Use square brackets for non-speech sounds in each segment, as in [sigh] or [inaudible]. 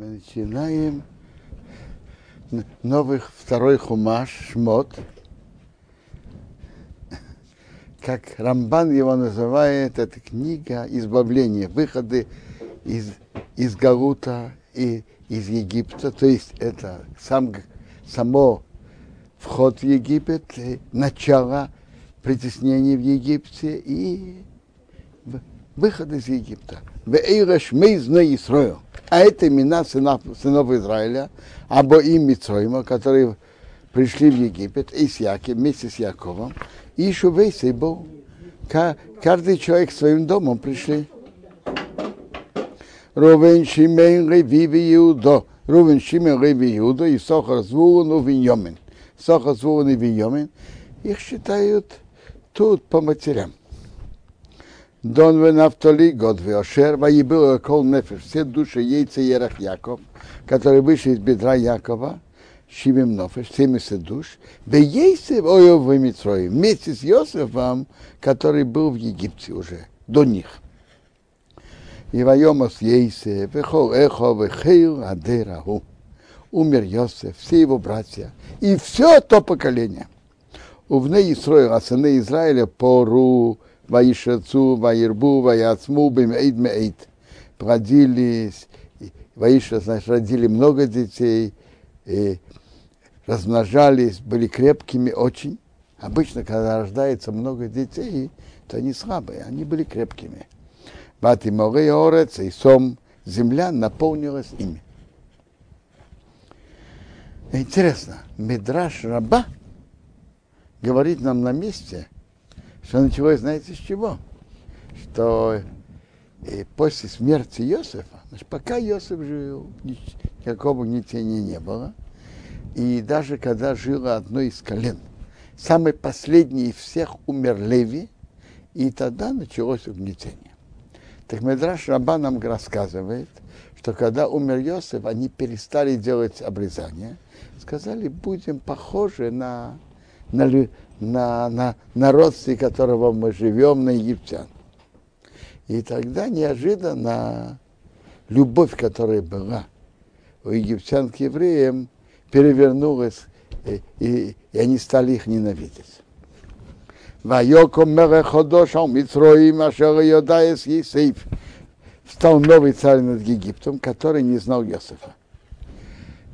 Мы начинаем новый второй хумаш, шмот. Как Рамбан его называет, это книга избавления, выходы из, из Галута и из Египта. То есть это сам, само вход в Египет, начало притеснения в Египте и выход из Египта. Вейраш Мейзна Исроил. А это имена сынов, сынов Израиля, або им Мицроима, которые пришли в Египет, и с Яком, вместе с Яковом, и Шувейсей был. Каждый человек своим домом пришли. Рувен Шимейн Ревиви Иудо. Рувен Шимейн Реви Иудо и Сохар Звулун Увиньомин. Сохар Звулун и Виньомин. Их считают тут по матерям. Дон Венафтали, год Веошер, Ваибил Кол Нефеш, все души яйца Ерах Яков, которые вышли из бедра Якова, Шивим Нофеш, 70 душ, Бейсев Ойов Митрои, вместе с Йосифом, который был в Египте уже, до них. И Вайомас Ейсев, Вехол Эхо, Вехейл Адераху. Умер Йосиф, все его братья, и все то поколение. Увне Исроил, а сыны Израиля пору Ваишацу, Ваирбу, Ваяцму, Бимейд Мейд. Плодились, Ваиша, значит, родили много детей, и размножались, были крепкими очень. Обычно, когда рождается много детей, то они слабые, они были крепкими. Бати море орец, и сом, земля наполнилась ими. Интересно, Медраш Раба говорит нам на месте – что началось, знаете, с чего? Что и после смерти Иосифа, значит, пока Иосиф жил, никакого гнетения не было. И даже когда жило одно из колен, самый последний из всех умер Леви, и тогда началось угнетение. Так Медраш Раба нам рассказывает, что когда умер Иосиф, они перестали делать обрезание, сказали, будем похожи на, на, на, на, на родстве которого мы живем, на египтян. И тогда неожиданно любовь, которая была у египтян к евреям, перевернулась, и, и, и они стали их ненавидеть. Вайоком Мереходошал Митроим Ашер Йодаес Есейф. Стал новый царь над Египтом, который не знал Йосифа.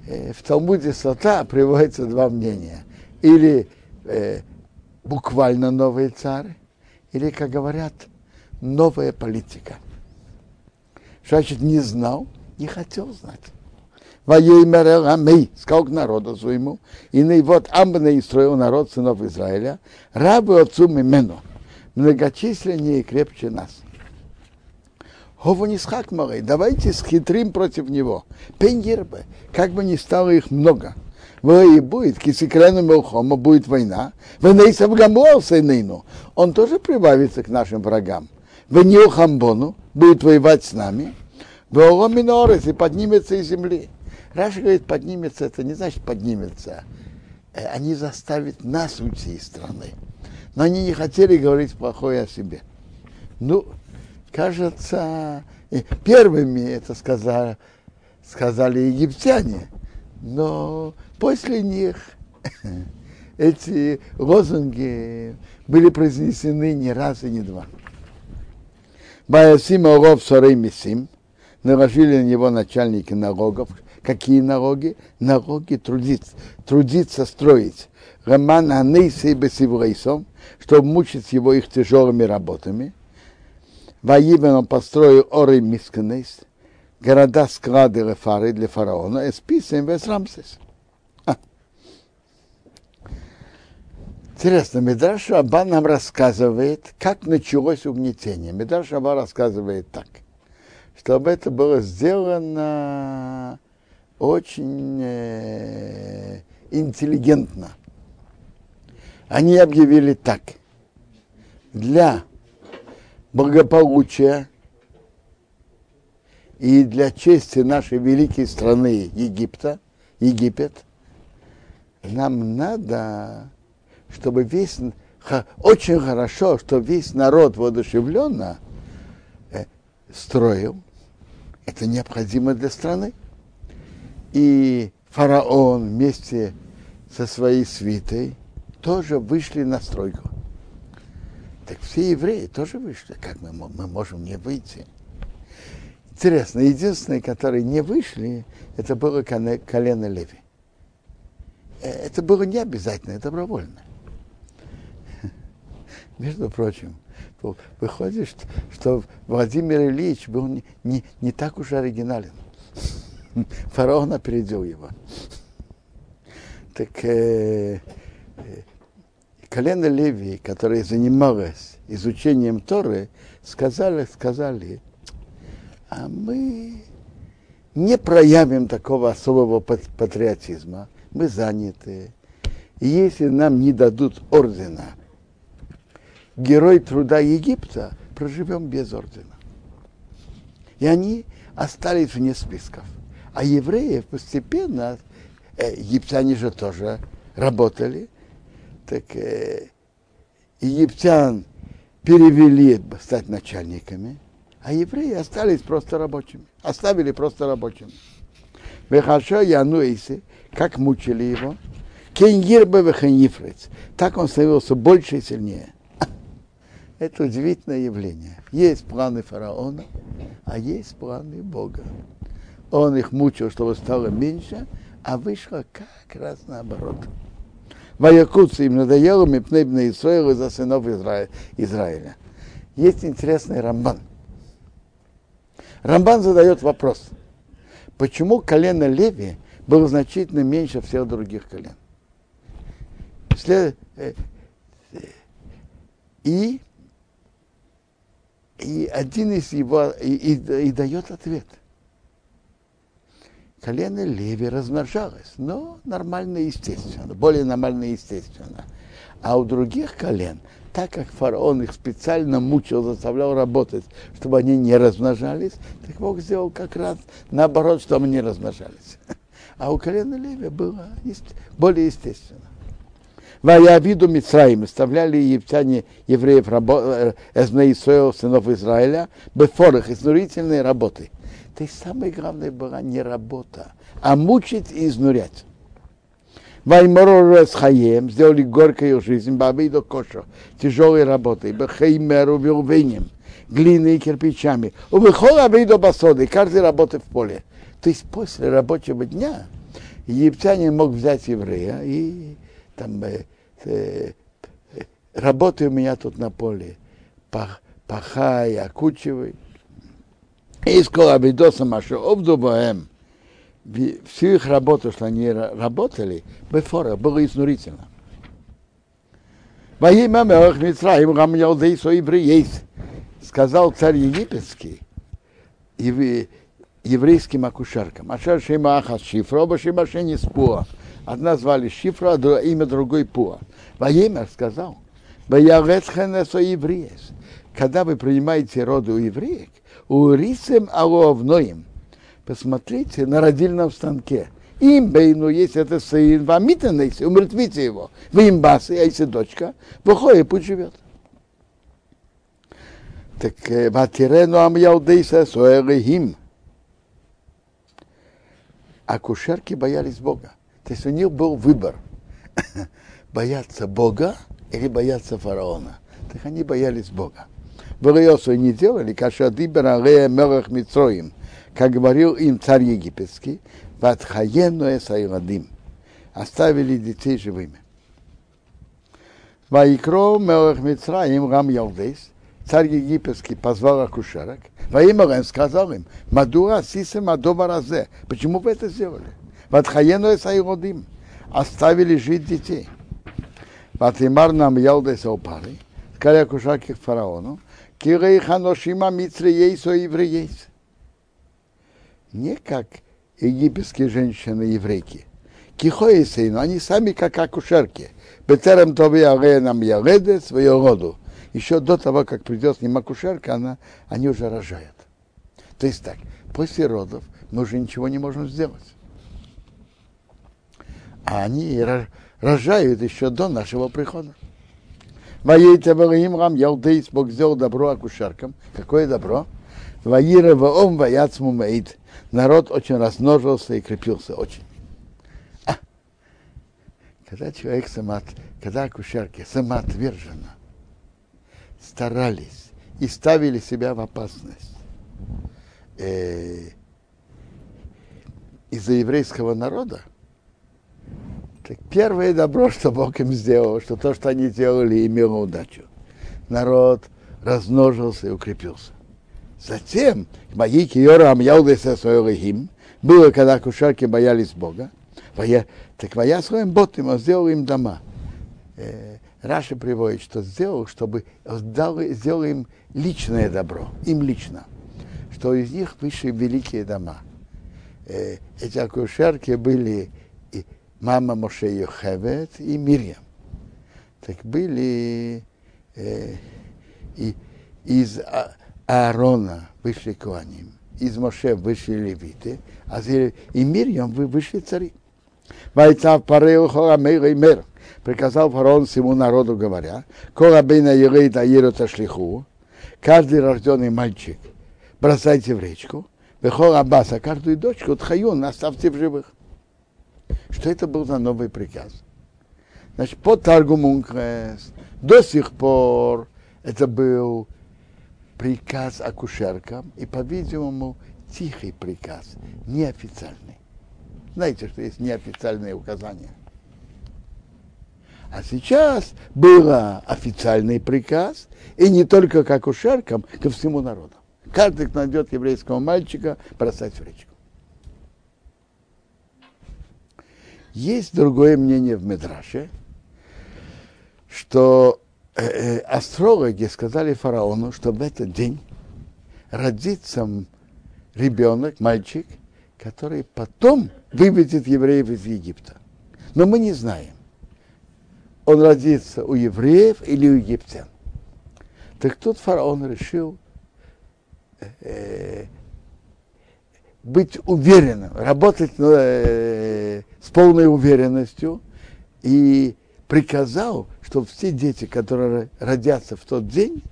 Э, в Талмуде Сота приводится два мнения. Или э, буквально новый царь, или, как говорят, новая политика. Что значит не знал, не хотел знать. Воеймер Амей, сказал к народу своему, и вот Амбна строил народ сынов Израиля, рабы отцу Мимену, многочисленнее и крепче нас. Хову не схакмалой, давайте схитрим против него. Пенгербе, как бы ни стало их много – и будет, кисикрену мелхома, будет война, венейсав гамуал сейнейну, он тоже прибавится к нашим врагам. Венил хамбону, будет воевать с нами, Веоломинорес и поднимется из земли. Раша говорит, поднимется, это не значит поднимется. Э, они заставят нас уйти из страны. Но они не хотели говорить плохое о себе. Ну, кажется, первыми это сказали, сказали египтяне. Но После них [laughs] эти лозунги были произнесены не раз и не два. Баясим Оров Сорей Мисим, наложили на него начальники налогов. Какие налоги? Налоги трудиться, трудиться строить. למען ענותו בסבלותם, чтобы мучить его их тяжелыми работами. ויבן он построил ערי מסכנות, города-склады לפרעה для фараона, את פיתום ואת רעמסס. Интересно, Медраш Раба нам рассказывает, как началось угнетение. Медраш Раба рассказывает так, чтобы это было сделано очень э, интеллигентно. Они объявили так. Для благополучия и для чести нашей великой страны Египта, Египет, нам надо чтобы весь, очень хорошо, что весь народ воодушевленно э, строил, это необходимо для страны. и фараон вместе со своей свитой тоже вышли на стройку. Так все евреи тоже вышли. Как мы, мы можем не выйти? Интересно, единственные, которые не вышли, это было колено Леви. Э, это было не обязательно, добровольно. Между прочим, выходит, что, что Владимир Ильич был не, не, не так уж оригинален. [laughs] Фараон опередил его. Так э, э, колено Левии, которое занималось изучением Торы, сказали, сказали, а мы не проявим такого особого патриотизма, мы заняты. И если нам не дадут ордена, герой труда Египта, проживем без ордена. И они остались вне списков. А евреи постепенно, э, египтяне же тоже работали, так э, египтян перевели стать начальниками, а евреи остались просто рабочими, оставили просто рабочими. Вехашо Януиси, как мучили его, Кеньирбе Веханифрец, так он становился больше и сильнее. Это удивительное явление. Есть планы фараона, а есть планы Бога. Он их мучил, чтобы стало меньше, а вышло как раз наоборот. Ваякутся им надоело Мипнебна Исраила за сынов Израиля. Есть интересный рамбан. Рамбан задает вопрос, почему колено Леви было значительно меньше всех других колен. След... Э, и, и один из его и, и, и дает ответ – колено Леви размножалось, но нормально и естественно, более нормально и естественно. А у других колен, так как фараон их специально мучил, заставлял работать, чтобы они не размножались, так Бог сделал как раз наоборот, чтобы они не размножались. [laughs] А у колена Леви было более естественно. Ваявиду Мицраим оставляли египтяне евреев, э, Эзне Исраил, сынов Израиля, бефорах, изнурительные работы. То есть самое главное была не работа, а мучить и изнурять. Вайморор с хаем сделали горькую жизнь, бабы до коша, тяжелой работой, бахеймеру вилвенем, глиной и кирпичами. У выхода до басоды, каждый работает в поле. То есть после рабочего дня египтянин мог взять еврея и там э, работай у меня тут на поле, пах, пахай, окучивай. Искал Абидоса Маша Обдубаем. Всю их работу, что они работали, Бефора, было изнурительно. Во имя Мелах Мицраим Рамьялдей есть. Сказал царь египетский еврейским акушеркам. Ашер Шима Ахас Шифра, оба Шима Шени Спуа. Одна звали Шифра, а имя другой Пуа. Во имя сказал. Когда вы принимаете роды у евреек, Урисем аловноим. Посмотрите на родильном станке. Им бейну, если это сын, вам умертвите его. Вы им басы, а если дочка, выходит, пусть живет. Так ватирену ам яудейса суэлихим. Акушерки боялись Бога. То есть у них был выбор. [coughs] бояться Бога или бояться фараона. Так они боялись Бога. Валиосу не делали, кашады баралея мелах митроим, как говорил им царь египетский, ватхаену эсайладим, оставили детей живыми. Ваикро мелах митроим рам ялдейс, царь египетский позвал акушерок, во имя сказал им, Мадура сисе мадова разе, почему вы это сделали? Ватхаену эсайладим, оставили жить детей. Ватимар нам ялдейс опары, сказали акушерки к фараону, Кирей ханошима митриейсо евреейс. Не как египетские женщины еврейки. Кихоисейну, они сами как акушерки. Бетерем тоби нам яредет свою роду. Еще до того, как придет к ним акушерка, она, они уже рожают. То есть так, после родов мы уже ничего не можем сделать. А они рожают еще до нашего прихода. Воейте Рам Ялдейс, Бог сделал добро акушеркам. Какое добро? Ваира ваом ваяцму маид. Народ очень размножился и крепился очень. А, когда человек самоот, когда акушерки самоотверженно старались и ставили себя в опасность э, из-за еврейского народа, так первое добро, что Бог им сделал, что то, что они делали, имело удачу. Народ размножился и укрепился. Затем, мои киорам яудеса своим, было, когда кушарки боялись Бога, так моя своим ботом сделал им дома. Э, Раша приводит, что сделал, чтобы сделал, сделал им личное добро, им лично, что из них вышли великие дома. Э, эти акушерки были мама Моше Йохевет и Мирьям. Так были э, и из а, Аарона вышли Куаним, из Моше вышли левиты, а и Мирьям вышли цари. Вайца пареу хора мейра и мер. Приказал фараон всему народу, говоря, Кора бейна ерейта ерота шлиху, каждый рожденный мальчик бросайте в речку, Вехол Аббаса, каждую дочку, Тхаюн, оставьте в живых. Что это был за новый приказ? Значит, по Таргумункрес до сих пор это был приказ акушеркам и, по-видимому, тихий приказ, неофициальный. Знаете, что есть неофициальные указания. А сейчас был официальный приказ, и не только к акушеркам, ко всему народу. Каждый, кто найдет еврейского мальчика, бросать в речку. Есть другое мнение в Медраше, что э, э, астрологи сказали фараону, что в этот день родится ребенок, мальчик, который потом выведет евреев из Египта. Но мы не знаем, он родится у евреев или у египтян. Так тут фараон решил э, быть уверенным, работать э, с полной уверенностью и приказал, чтобы все дети, которые родятся в тот день,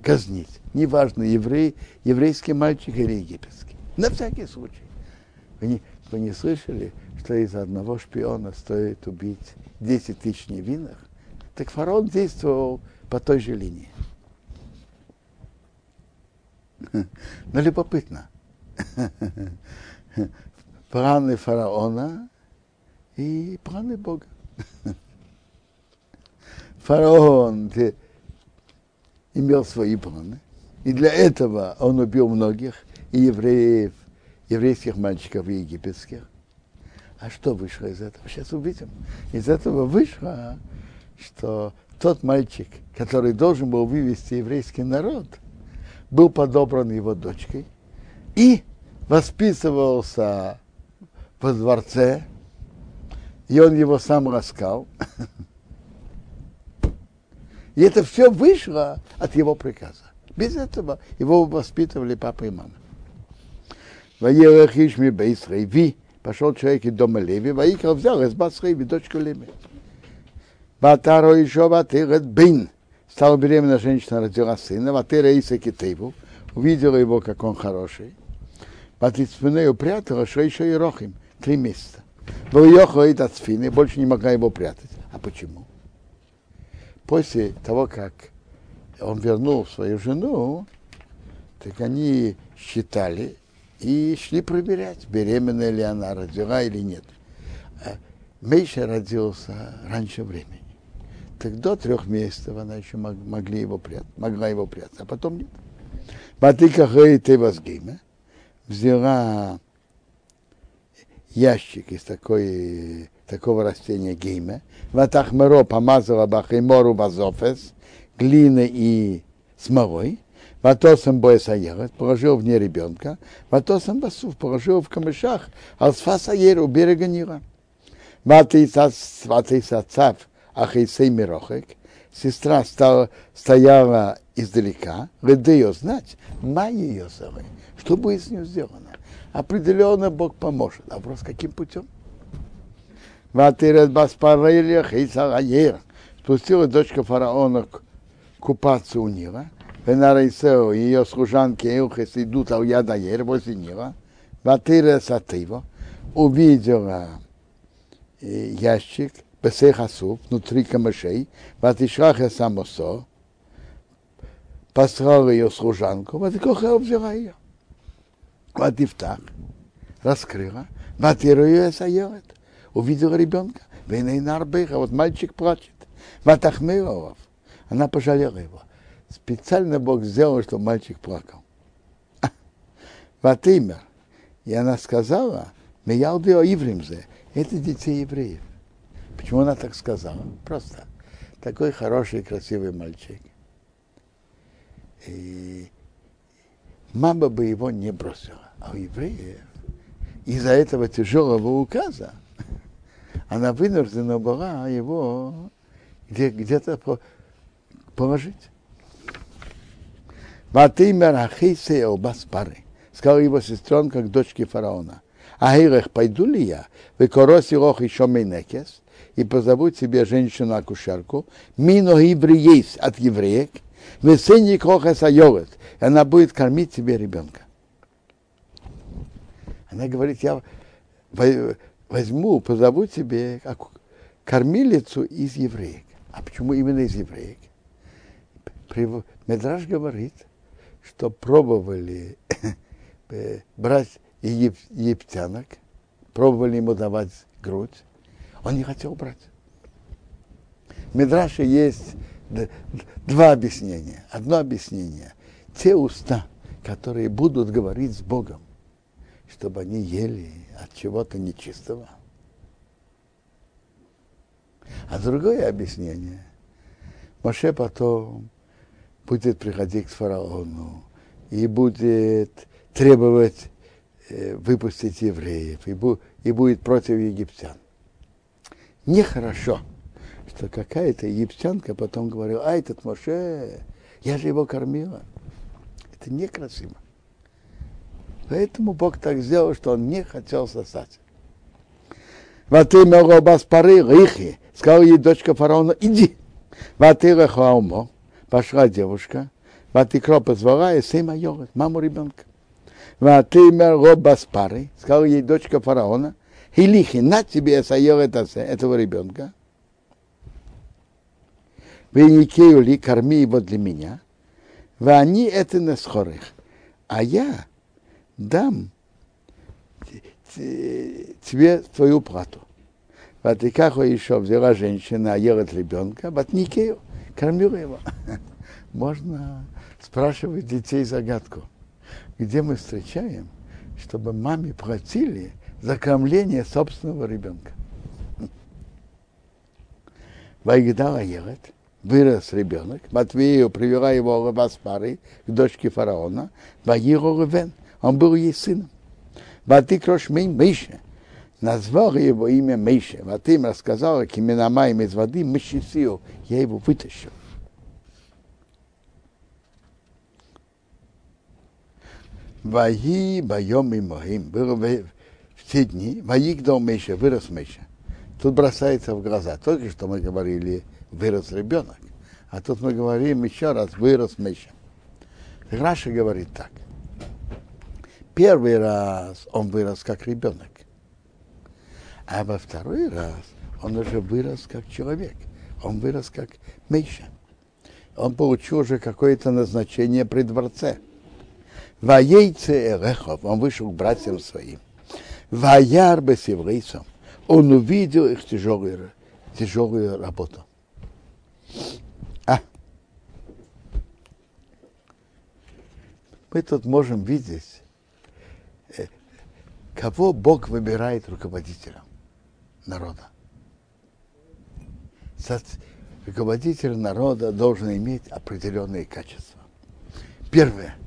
казнить. Неважно, еврей, еврейский мальчик или египетский. На всякий случай. Вы не, вы не слышали, что из одного шпиона стоит убить 10 тысяч невинных? Так фараон действовал по той же линии. [laughs] Но любопытно. [laughs] Планы фараона и планы Бога. Фараон имел свои планы. И для этого он убил многих, и евреев, еврейских мальчиков и египетских. А что вышло из этого? Сейчас увидим. Из этого вышло, что тот мальчик, который должен был вывести еврейский народ – был подобран его дочкой и воспитывался во дворце, и он его сам раскал. [laughs] И это все вышло от его приказа. Без этого его воспитывали папа и мама. Ваерахишми Бейсрейви, пошел человек из дома Леви, Ваикра взял из Басрейви дочку Леви. Батаро еще Ватырет Бин, Стала беременна женщина, родила сына, Ватера Иса Китейву, увидела его, как он хороший. Патицпинею прятала Шейша и Рохим, три месяца. Выехала и Тацфины, больше не могла его прятать. А почему? После того, как он вернул свою жену, так они считали и шли проверять, беременна ли она, родила или нет. А Мейша родился раньше времени так до трех месяцев она еще мог, могли его прятать, могла его прятать, а потом нет. Батыка Тевазгима взяла ящик из такой, такого растения гейма, ватахмеро помазала бахимору базофес, глины и смолой, Ватосом боесаерет, положил в ней ребенка, Ватосом басув, положил в камышах, алсфасаер у берега Нила. Ватисацав, Ахейсей Мирохек, сестра стала, стояла издалека, ведь ее знать, ма ее зовы, что будет с ней сделано. Определенно Бог поможет. А вопрос, каким путем? Ватирет Баспарелия Хейсагаер. Спустила дочка фараона купаться у Нила. Венарейсео, ее служанки Эухес идут а я даер возле него. Ватыра Сатыво увидела ящик, Песехасу, внутри камышей, Ватишраха Самосо, послал ее служанку, Ватикоха взяла ее. Ватифтах, раскрыла, Ватиру ее саерет, увидела ребенка, Венейнарбеха, вот мальчик плачет, Ватахмеровов, она пожалела его. Специально Бог сделал, чтобы мальчик плакал. [laughs] Ватимер. И она сказала, Меялды о Ивримзе, это детей евреев. Почему она так сказала? Просто такой хороший, красивый мальчик. И мама бы его не бросила. А у евреев из-за этого тяжелого указа она вынуждена была его где, где-то положить. Ватимер Ахисе Обаспары. Сказала его сестренка к дочке фараона. Ахирех, пойду ли я? Вы короси рох еще мейнекес и позову тебе женщину-акушерку, мино есть от евреек, вы сыне коха сайорет, и она будет кормить тебе ребенка. Она говорит, я возьму, позову тебе кормилицу из евреек. А почему именно из евреек? Медраж говорит, что пробовали [coughs] брать египтянок, пробовали ему давать грудь, он не хотел брать. В Медраше есть два объяснения. Одно объяснение. Те уста, которые будут говорить с Богом, чтобы они ели от чего-то нечистого. А другое объяснение. Моше потом будет приходить к фараону и будет требовать э, выпустить евреев, и, бу, и будет против египтян. Нехорошо, что какая-то египтянка потом говорила, а этот Моше, я же его кормила. Это некрасиво. Поэтому Бог так сделал, что он не хотел сосать. Ваты пары рихи, сказала ей дочка фараона, иди. Ваты рехаумо, пошла девушка, ваты позвала и сын майорет, маму ребенка. Ватимер Робаспары, сказала ей дочка фараона, Хилихи, на тебе сайорет этого ребенка. Веникею ли, корми его для меня. Вы это на схорых. А я дам тебе твою плату. Вот и как еще взяла женщина, ела ребенка, вот Никею, кормила его. [laughs] Можно спрашивать детей загадку где мы встречаем, чтобы маме платили за кормление собственного ребенка. [laughs] Вайгдала ехать, вырос ребенок, Матвею привела его Лаваспары к дочке фараона, Ваиру Ревен, он был ей сыном. Ватикрош Мейша, назвал его имя Мейша. Ватим рассказал, кименамаем из воды, Мышисию, я его вытащил. Ваги боем и моим. Было в те дни, Ваигдал Меша, вырос Меша. Тут бросается в глаза. Только что мы говорили, вырос ребенок. А тут мы говорим еще раз, вырос Меша. Раша говорит так. Первый раз он вырос как ребенок. А во второй раз он уже вырос как человек. Он вырос как Меша. Он получил уже какое-то назначение при дворце. Воейце Эрехов, он вышел к братьям своим. Ваяр Бесеврейсом, он увидел их тяжелую, тяжелую работу. А. Мы тут можем видеть, кого Бог выбирает руководителем народа. Руководитель народа должен иметь определенные качества. Первое –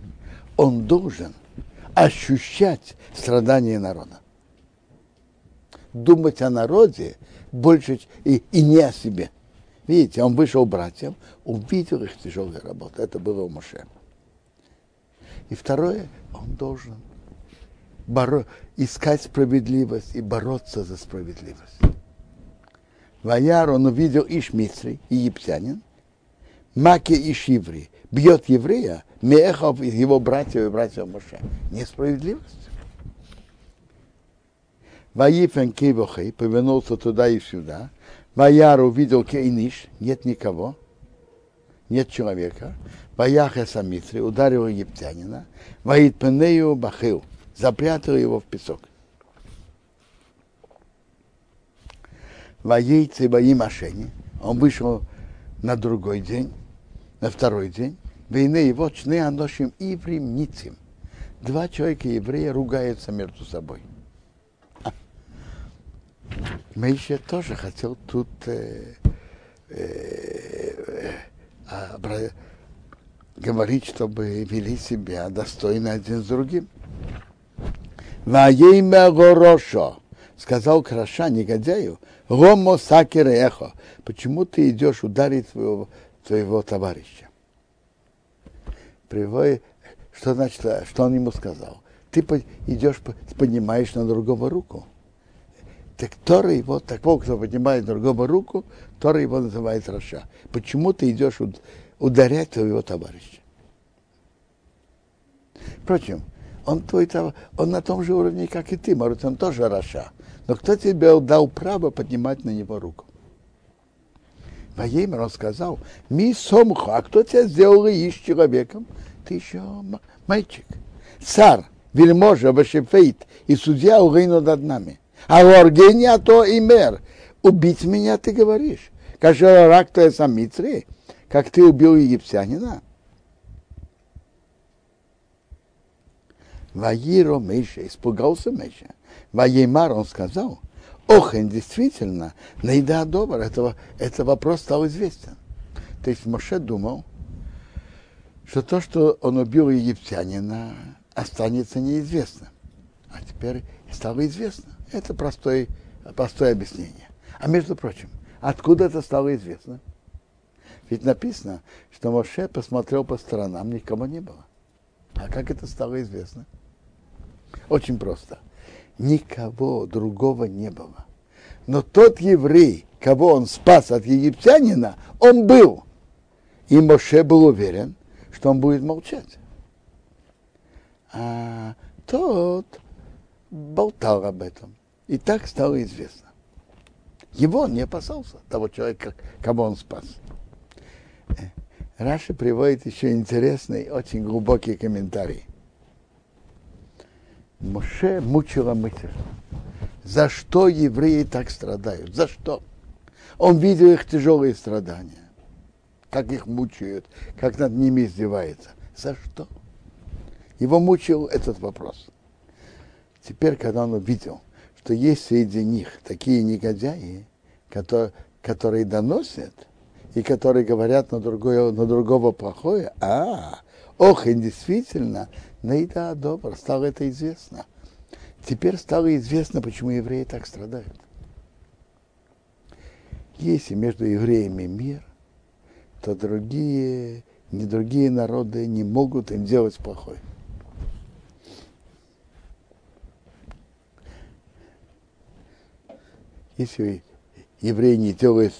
он должен ощущать страдания народа. Думать о народе больше и, и не о себе. Видите, он вышел братьям, увидел их тяжелую работу. Это было у Моше. И второе, он должен боро- искать справедливость и бороться за справедливость. Ваяр, он увидел Ишмитри, египтянин, Маки и Шиври бьет еврея, Мехов из его братьев и братьев Моше. Несправедливость. Ваифен Кивохей повернулся туда и сюда. Ваяр увидел Кейниш, нет никого, нет человека. Ваяхе Самитри ударил египтянина. Ваид Пенею Бахил, запрятал его в песок. Воейцы бои машине. Он вышел на другой день, на второй день. Войны его чны аношим иврим ницим. Два человека еврея ругаются между собой. Мейша тоже хотел тут э, э, э, говорить, чтобы вели себя достойно один с другим. Ваейма Горошо сказал Краша негодяю, Ромо Сакер Эхо, почему ты идешь ударить твоего, твоего товарища? Приводит, что значит, что он ему сказал? Ты идешь, поднимаешь на другого руку. Так Тора его, такого, кто поднимает другого руку, Тора его называет רשע. Почему ты идешь ударять твоего товарища? Впрочем, он, твой, он на том же уровне, как и ты, может, он тоже רשע. Но кто тебе дал право поднимать на него руку? ויאמר он сказал, מי שמך, а кто тебя сделал и человеком? Ты еще мальчик. Царь, вельможа, вашефейт и судья угайну над нами. А Оргения то и мер. Убить меня ты говоришь. Каждый рак то самицри, как ты убил египтянина. Ваиро Мейша, испугался Мейша. Ваеймар, он сказал, Охен, действительно, наида добр, этого, это вопрос стал известен. То есть Моше думал, что то, что он убил египтянина, останется неизвестным. А теперь стало известно. Это простое, простое объяснение. А между прочим, откуда это стало известно? Ведь написано, что Моше посмотрел по сторонам, никого не было. А как это стало известно? Очень просто. Никого другого не было. Но тот еврей, кого он спас от египтянина, он был. И Моше был уверен, что он будет молчать. А тот болтал об этом. И так стало известно. Его он не опасался, того человека, кого он спас. Э, Раша приводит еще интересный, очень глубокий комментарий. Моше мучила мысль. За что евреи так страдают? За что? Он видел их тяжелые страдания, как их мучают, как над ними издевается. За что? Его мучил этот вопрос. Теперь, когда он увидел, что есть среди них такие негодяи, которые, которые доносят и которые говорят на, другое, на другого плохое, а, ох, и действительно, наида добр, стало это известно. Теперь стало известно, почему евреи так страдают. Если между евреями мир, то другие, не другие народы не могут им делать плохое. Если евреи не делают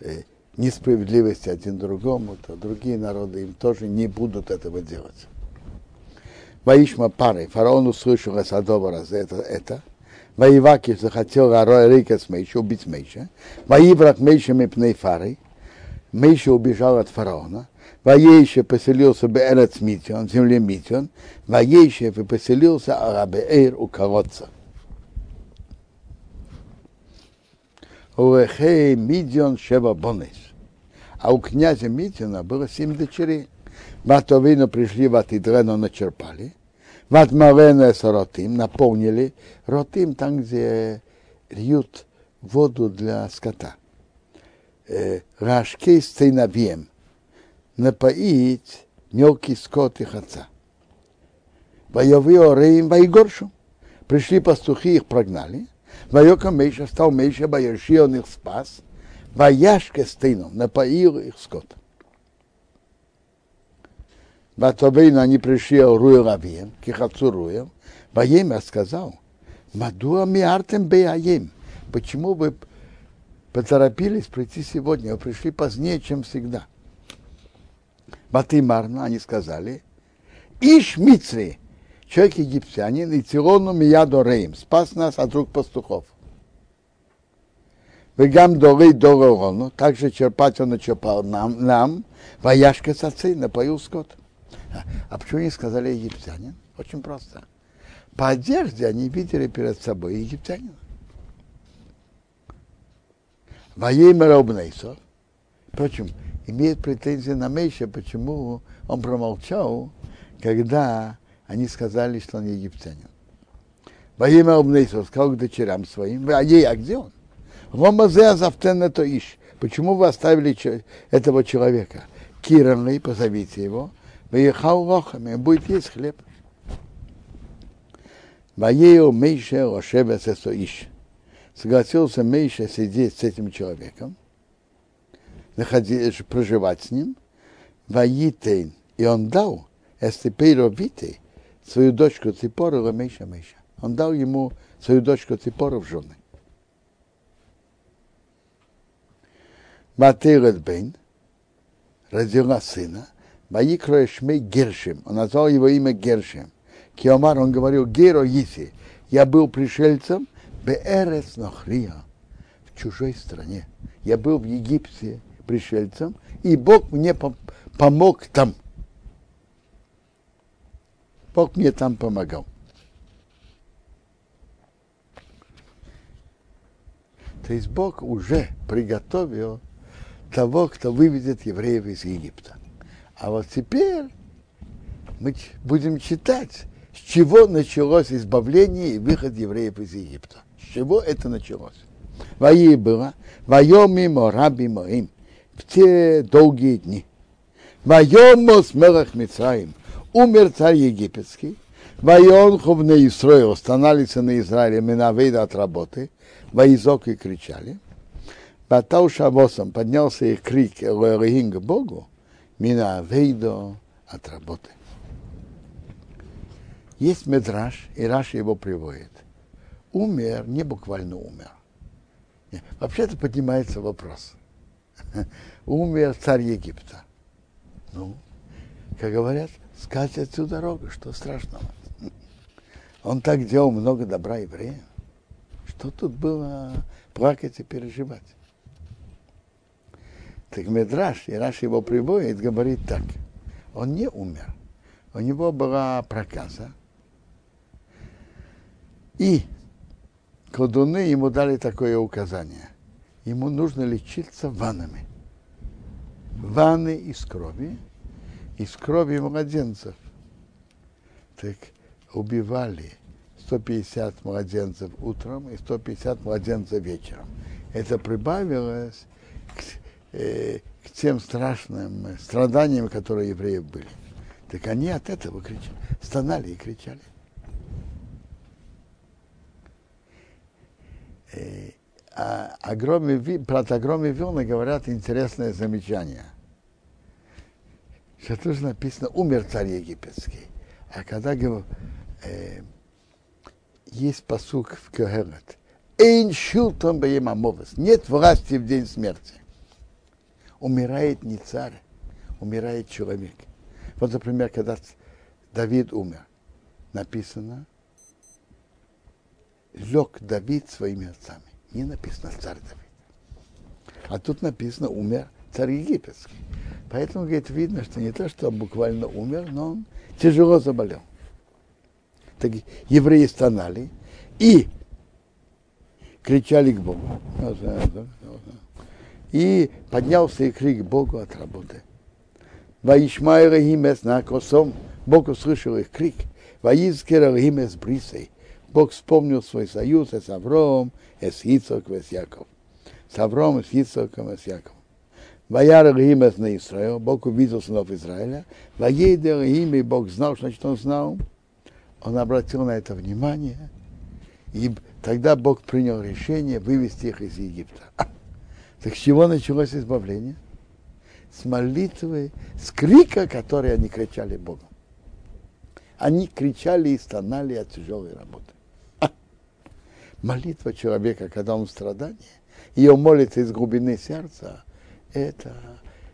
э, несправедливости один другому, то другие народы им тоже не будут этого делать. Ваишма пары, фараон услышал Асадова это, это. Воеваки захотел Ароя Рейка с Мейша, убить Мейша. Воиврак Мейша Мипней Фары. Мейша убежал от фараона. Воейше поселился Беэрец Митион, в земле Митион. Воейше поселился Арабеэр у колодца. Уэхей Мидион Шева Бонес. А у князя Митина было семь дочерей. Ватовину пришли в Атидрену, начерпали. Ватмарену с Ротим, наполнили. Ротим там, где льют воду для скота. Рожки с цейновьем. Напоить мелкий скот их отца. Воевы Ореем Вайгоршу. Пришли пастухи, их прогнали. Вайока Мейша, стал Мейша, Байерши, он их спас. Ваяшке стыном, напоил их скот. Батовейну они пришли Руя Равием, Кихацу Руем. Ваем сказал, Мадуа ми артем беаем. Почему вы поторопились прийти сегодня, вы пришли позднее, чем всегда. Батымарна, они сказали, Иш Мицри, человек египтянин, и Тилону Мияду Рейм, спас нас от рук пастухов. Вегам долы долорону, также черпать он начерпал нам, нам вояшка сацы, напоил скот. А почему не сказали египтянин? Очень просто. По одежде они видели перед собой египтянина. Воеймер Обнейсов. Впрочем, имеет претензии на Мейша, почему он промолчал, когда они сказали, что он египтянин. Имя Обнейсов сказал к дочерям своим, а ей, а где он? Ромазе Азавтен это иш. Почему вы оставили этого человека? Киранли, позовите его. Выехал лохами, будет есть хлеб. Воею Мейше Ошева Сесо Иш. Согласился Мейша сидеть с этим человеком, находить, проживать с ним. Воитейн. И он дал Эстепейро Витей свою дочку Ципору Мейша Мейша. Он дал ему свою дочку Ципору в жены. Матерет Бейн родила сына, Ваикро Шмей Гершим, он назвал его имя Гершим. Киомар, он говорил, Геро Иси, я был пришельцем, Беэрес Нохрия, в чужой стране. Я был в Египте пришельцем, и Бог мне помог там. Бог мне там помогал. То есть Бог уже приготовил того, кто выведет евреев из Египта. А вот теперь мы будем читать, с чего началось избавление и выход евреев из Египта. С чего это началось? Вои было, воеми раби моим, в те долгие дни. Воемос мелах Мицраим, умер царь египетский, Вайон хубный Исраил, останались на Израиле, минавейда от работы, воизок и кричали. Батау Шавосом поднялся их крик Элоэлохим к Богу, Мина Авейдо от работы. Есть медраж, и Раша его приводит. Умер, не буквально умер. Вообще-то поднимается вопрос. [laughs] Умер царь Египта. Ну, как говорят, сказать отсюда дорогу, что страшного. [laughs] Он так делал много добра евреям. Что тут было плакать и переживать? Так Медраш, и Раш его приводит, говорит так. Он не умер. У него была проказа. И колдуны ему дали такое указание. Ему нужно лечиться ваннами. Ванны из крови, из крови младенцев. Так убивали 150 младенцев утром и 150 младенцев вечером. Это прибавилось э, к тем страшным страданиям, которые евреи были. Так они от этого кричали, стонали и кричали. Э, а огромный, про огромный Вилна говорят интересное замечание. Что тут написано, умер царь египетский. А когда э, есть посук в Кегелет, Эйн шилтон беемамовес, нет власти в день смерти умирает не царь, умирает человек. Вот, например, когда Давид умер, написано, лег Давид своими отцами. Не написано царь Давид. А тут написано умер царь египетский. Поэтому, говорит, видно, что не то, что он буквально умер, но он тяжело заболел. Так евреи стонали и кричали к Богу. И поднялся и крик Богу от работы. Ваишмай Рахимес на. Бог услышал их крик. Ваизкер Рахимес Брисей. Бог вспомнил свой союз с Авром, с Ицок, с Яков. С Авром, с Ицоком, с Яковом. Ваяр Рахимес на Израил. Бог увидел сынов Израиля. Ваейдер Рахим, Бог знал, значит он знал. Он обратил на это внимание. И тогда Бог принял решение вывести их из Египта. Так с чего началось избавление? С молитвы, с крика, который они кричали Богу. Они кричали и стонали от тяжелой работы. А! Молитва человека, когда он в страдании, он молится из глубины сердца, это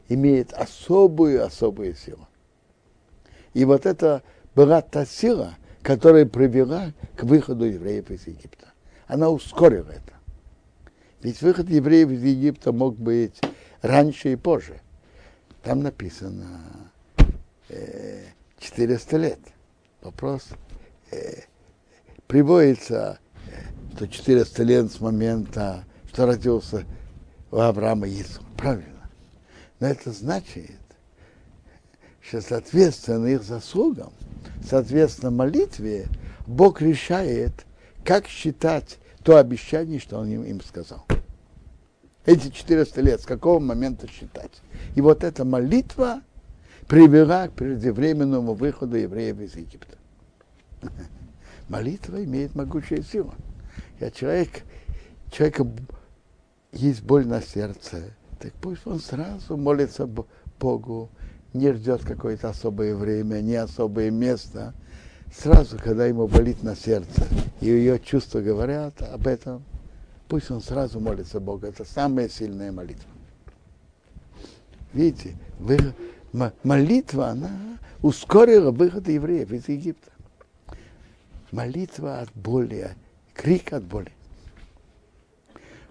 имеет особую, особую силу. И вот это была та сила, которая привела к выходу евреев из Египта. Она ускорила это. Ведь выход евреев из Египта мог быть раньше и позже. Там написано э, 400 лет. Вопрос э, приводится, э, что 400 лет с момента, что родился у Авраама Иисус. Правильно. Но это значит, что соответственно их заслугам, соответственно молитве, Бог решает, как считать то обещание, что Он им, им сказал. Эти 400 лет, с какого момента считать. И вот эта молитва привела к преждевременному выходу евреев из Египта. [laughs] Молитва имеет могучую силу. Я человек, человека есть боль на сердце, так пусть он сразу молится Богу, не ждет какое-то особое время, не особое место. Сразу, когда ему болит на сердце, и ее чувства говорят об этом, пусть он сразу молится Богу. Это самая сильная молитва. Видите, вы, молитва, она ускорила выход евреев из Египта. Молитва от боли, крик от боли.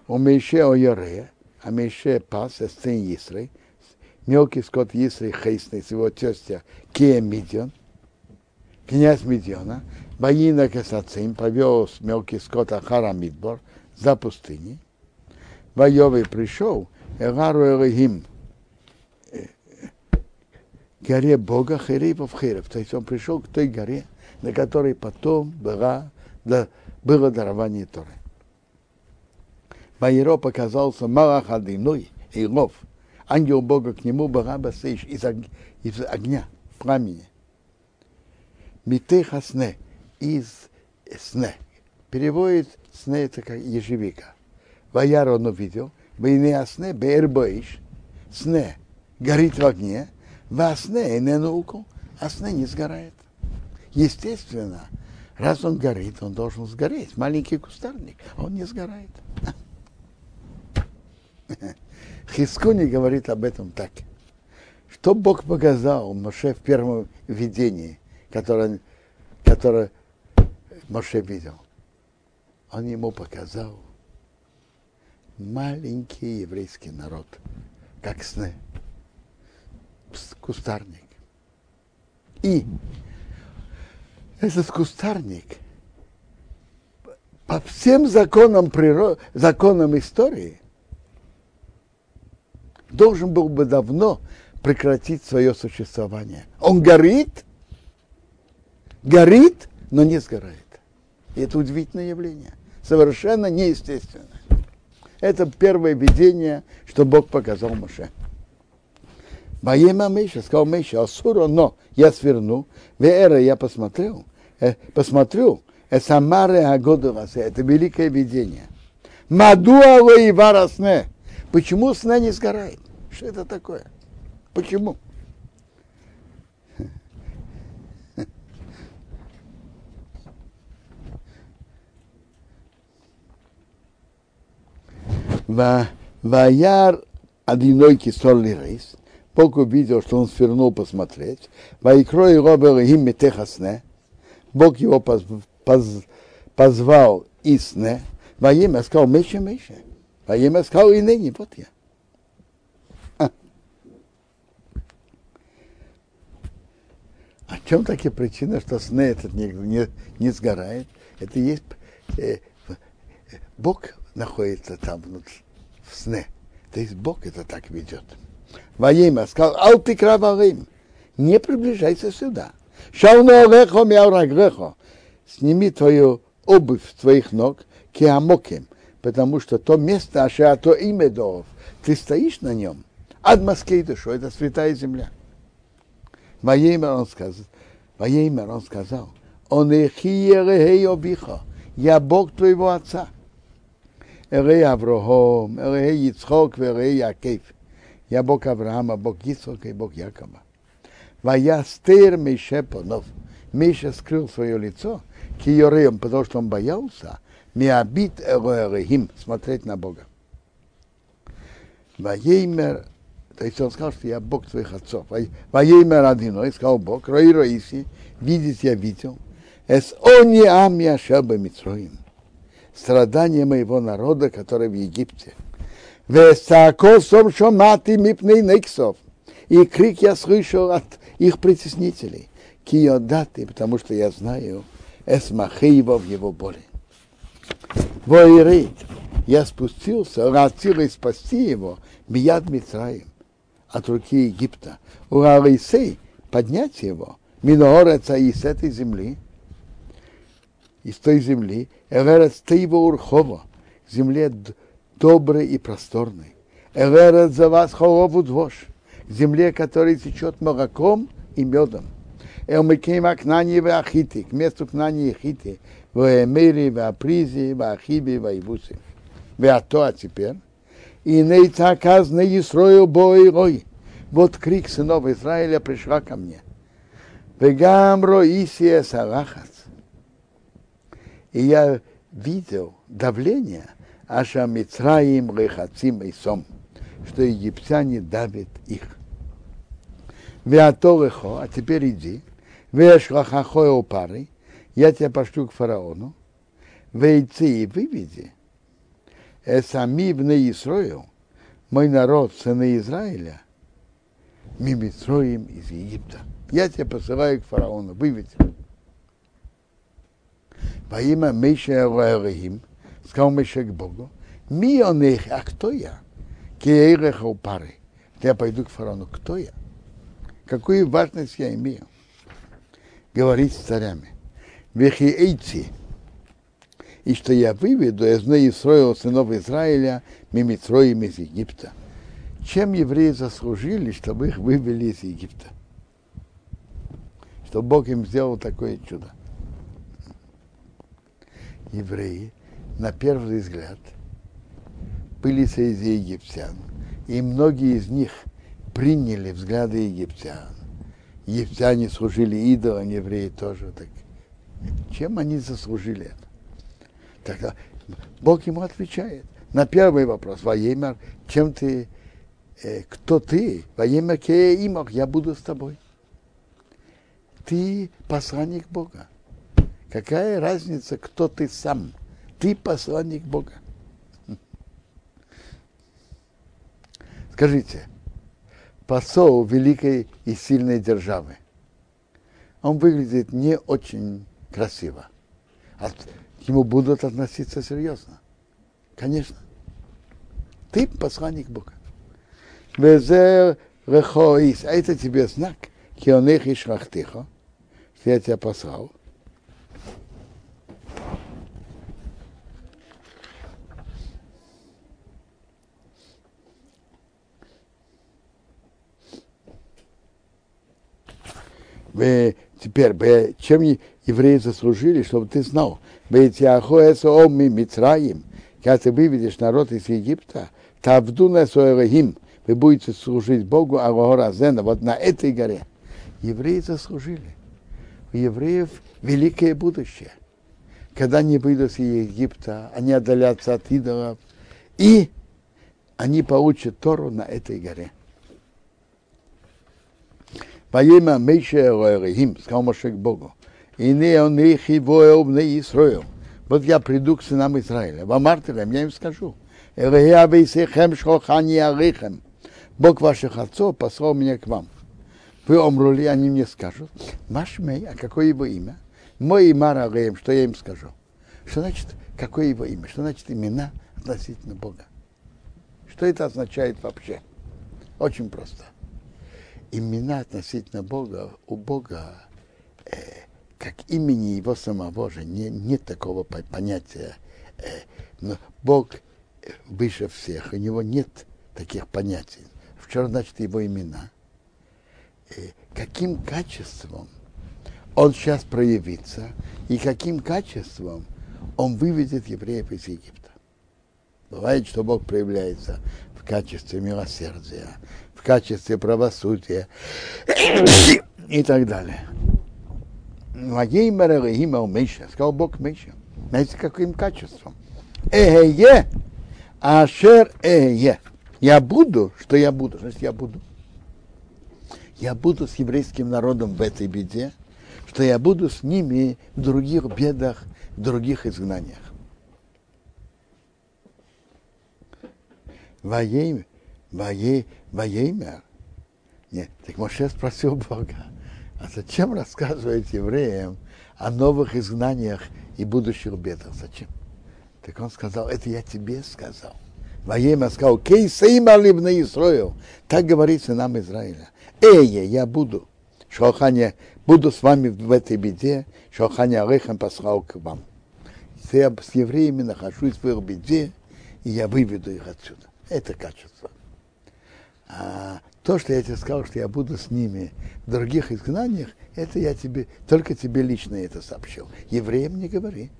У Мейше о Йоре, а Мейше пас, сын Исрей, мелкий скот Исрей Хейсный, его тестя Кия Мидион, князь Мидиона, Баина Кесацим повез мелкий скот Ахара Мидбор за пустыней. Вайовый пришел, Эгару Элохим, горе Бога Херейпов Херев. То есть он пришел к той горе, на которой потом была, да, было дарование Торы. Ваеро показался Малах Адиной, Илов, ангел Бога к нему, Бараба Сейш, из, из огня, пламени. Митеха сне, из сне. Переводит сне это как ежевика. Ваяр он увидел, Войне сне, Бейрбоиш, сне, горит в огне, Васне не науку, а сне не сгорает. Естественно, раз он горит, он должен сгореть. Маленький кустарник, он не сгорает. Хискуни говорит об этом так. Что Бог показал Моше в первом видении, которое, которое Моше видел? Он ему показал маленький еврейский народ, как сны кустарник. И этот кустарник по всем законам, природы, законам истории должен был бы давно прекратить свое существование. Он горит, горит, но не сгорает. И это удивительное явление. Совершенно неестественно. Это первое видение, что Бог показал Моше. Боема Миша, сказал Миша, Асура, но я сверну, Вера я посмотрел, э, посмотрю, Эсамаре Агодовасе, это великое видение. Мадуа и варасне. Почему сна не сгорает? Что это такое? Почему? Ваяр одинокий сольный рейс, Бог увидел, что он свернул посмотреть. Вайкро и им метехасне. Бог его поз, поз, позвал из сне. Во сказал, Меша, Меша. Во сказал, и ныне, вот я. А. О чем такие причины, что сны этот не, не, не сгорает? Это есть э, Бог находится там внутри, в сне. То есть Бог это так ведет. Ваима сказал, ал ты краварим, не приближайся сюда. Шауно рехо мяурагрехо, сними твою обувь с твоих ног, киамоким, потому что то место, а то имя дов, ты стоишь на нем, ад Москей душу, это святая земля. Ваимер он сказал, Ваимер он сказал, он я Бог твоего отца. Эрей Аврохом, Эрей Ицхок, Эрей Якев. Я Бог Авраама, Бог Исаака и Бог Якова. Ваястер Мише Понов. Миша скрыл свое лицо, киореем, потому что он боялся, миабит эрохим, смотреть на Бога. Ваеймер То есть он сказал, что я Бог твоих отцов. Воеймер Адиной, сказал Бог, Рой Роиси, видеть я видел. Эс они ами ашаба Митроим. Страдания моего народа, который в Египте. И крик я слышал от их притеснителей. Киодаты, потому что я знаю Эсмахеева в его боли. Воирей, я спустился, рацил спасти его, Бияд Митраим, от руки Египта. У Арисей поднять его, Миноореца и с этой земли, из той земли, Эверец Тейва Урхова, земле доброй и просторной. Эверец за вас холову двош, земле, которая течет молоком и медом. Элмеким Акнани и Ахити, к месту Кнани и Хити, в Эмире, в Апризе, в Ахибе, в Айвусе. Веато, а теперь, и нейцаказ не Исроил бой рой. Вот крик сынов Израиля пришла ко мне. Вегам роисия сарахас. И я видел давление Аша Мицраим Рехацим и Сом, что египтяне давят их. Веаторехо, а теперь иди, вешлахахо пары, я тебя пошлю к фараону, вейцы и выведи, эсами бне Исроил, мой народ, сыны Израиля, мимитроим из Египта. Я тебя посылаю к фараону, выведи. Во имя Мейша Элохим, сказал Мейша к Богу, ми он их, а кто я? Кеэреха у пары. Я пойду к фараону, кто я? Какую важность я имею? Говорить с царями. Вехиэйти, и что я выведу из Исроил сынов Израиля мимитроим из Египта. Чем евреи заслужили, чтобы их вывели из Египта? Что Бог им сделал такое чудо. Евреи, на первый взгляд, были среди египтян, и многие из них приняли взгляды египтян. Египтяне служили идолам, евреи тоже. Так чем они заслужили это? Тогда Бог ему отвечает на первый вопрос. Воемер, чем ты, э, кто ты? Воемер имах, я буду с тобой. Ты посланник Бога. Какая разница, кто ты сам? Ты посланник Бога. Скажите, посол великой и сильной державы, он выглядит не очень красиво. А к нему будут относиться серьезно. Конечно. Ты посланник Бога. А это тебе знак. Что я тебя послал. Теперь, чем евреи заслужили, чтобы ты знал, когда ты выведешь народ из Египта, тавдуна соэрахим, вы будете служить Богу Агоразена, вот на этой горе. Евреи заслужили. У евреев великое будущее. Когда они выйдут из Египта, они отдалятся от идолов, и они получат Тору на этой горе. Поема Мейше Элоэрихим, сказал Моше к Богу. И не он их его не Исраил. Вот я приду к сынам Израиля. Вам Мартелем, я им скажу. Бог ваших отцов послал меня к вам. Вы омрули, они мне скажут. Машмей, а какое его имя? Мой имя Рагеем, что я им скажу? Что значит, какое его имя? Что значит имена относительно Бога? Что это означает вообще? Очень просто имена относительно Бога, у Бога, э, как имени Его самого же, не, нет такого понятия. Э, но Бог выше всех, у Него нет таких понятий. В чем значит Его имена? Э, каким качеством Он сейчас проявится и каким качеством Он выведет евреев из Египта. Бывает, что Бог проявляется в качестве милосердия, в качестве правосудия и так далее. Сказал Бог Меша. Знаете, каким качеством? Эхе, ашер эхе. Я буду, что я буду, значит я буду. Я буду с еврейским народом в этой беде, что я буду с ними в других бедах, в других изгнаниях. Воей, воей, воеймер. Нет, так Моше спросил Бога, а зачем рассказывать евреям о новых изгнаниях и будущих бедах? Зачем? Так он сказал, это я тебе сказал. Воема сказал, кей сейма либна Исроил. Так говорится нам Израиля. Эе, я буду. Шоханя, буду с вами в этой беде. Шоханя Алейхам послал к вам. Я с евреями нахожусь в их беде, и я выведу их отсюда. Это качество. А то, что я тебе сказал, что я буду с ними в других изгнаниях, это я тебе, только тебе лично это сообщил. Евреям не говори.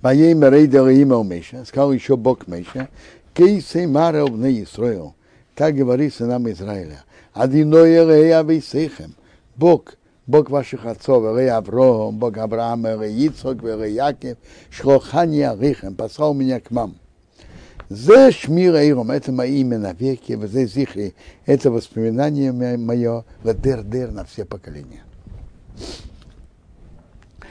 Моей Мерейдер имя Меша, сказал еще Бог Меша, Кейсей Марел в Исраил. Так говорится нам Израиля. Адиной Рея Вейсейхем. Бог, Бог ваших отцов, Рей Авром, Бог Авраама, Рей Ицхок, Рей Яков, Шлохания Рихем, послал меня к вам. Зе Шмир Эйром, это мое имя навеки, Зе Зихри, это воспоминание мое, Дер-Дер на все поколения.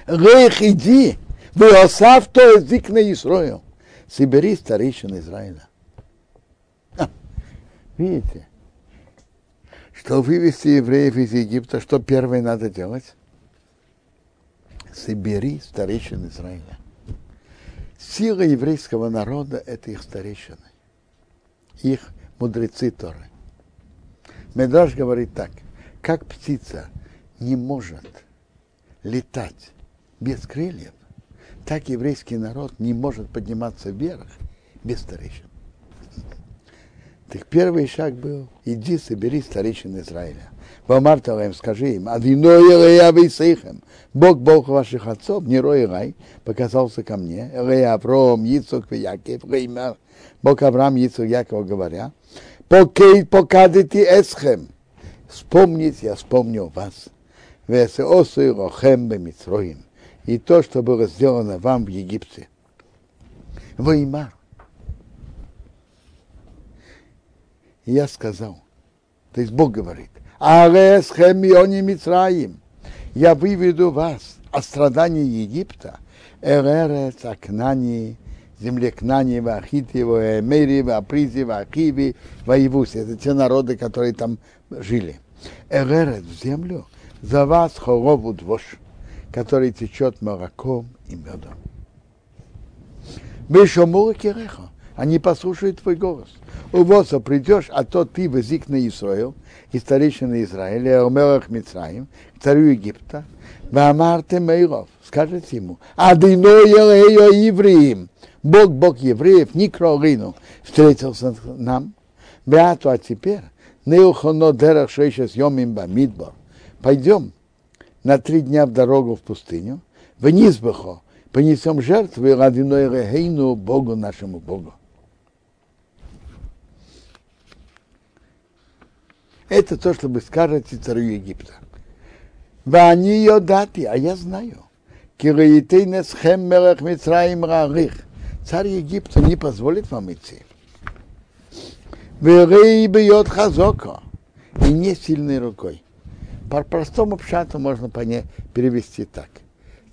Рейх, иди, Веосав то язык на Исраил. Собери старейшин Израиля. Видите, что вывести евреев из Египта, что первое надо делать? Собери старейшин Израиля. Сила еврейского народа – это их старейшины, их мудрецы Торы. Медраж говорит так, как птица не может летать без крыльев, так еврейский народ не может подниматься вверх без старейшин. Так первый шаг был, иди собери старейшин Израиля. Вамар им скажи им, Адиной я Сейхем, Бог, Бог ваших отцов, не Рой Рай, показался ко мне, Элея Авром, и Яков, Бог Авраам, Ицук, Яков, говоря, покей покадите эсхем, вспомните, я вспомнил вас, весе осу рохем бемитроим, и то, что было сделано вам в Египте. Веймар. Я сказал, то есть Бог говорит, Арес хемиони Мицраим, я выведу вас от страданий Египта, Эререц, Акнани, земле Кнани, Вахити, Эмери, Апризи, Вахиви, Воевуси. Это те народы, которые там жили. Эререц, в землю, за вас хорову двош который течет молоком и медом. Бешомула киреха, они послушают твой голос. У Воса придешь, а то ты возик на Исраил, и старейшина Израиля, Омелах Мицраим, царю Египта, Вамарте Мейров, скажете ему, Адино Елео евреям, Бог, Бог евреев, Никролину, встретился нам, Беату, а теперь, Неухоно Дерах Шейшес Йомим Бамидбор, пойдем, на три дня в дорогу в пустыню, в Низбахо, понесем жертвы Радиной Рехейну, Богу нашему Богу. Это то, что вы скажете царю Египта. Вани йодати, а я знаю. Кираитейнес хем мелех Мицраим рарих. Царь Египта не позволит вам идти. Верей бьет хазоко. И не сильной рукой. По простому пшату можно понять, перевести так.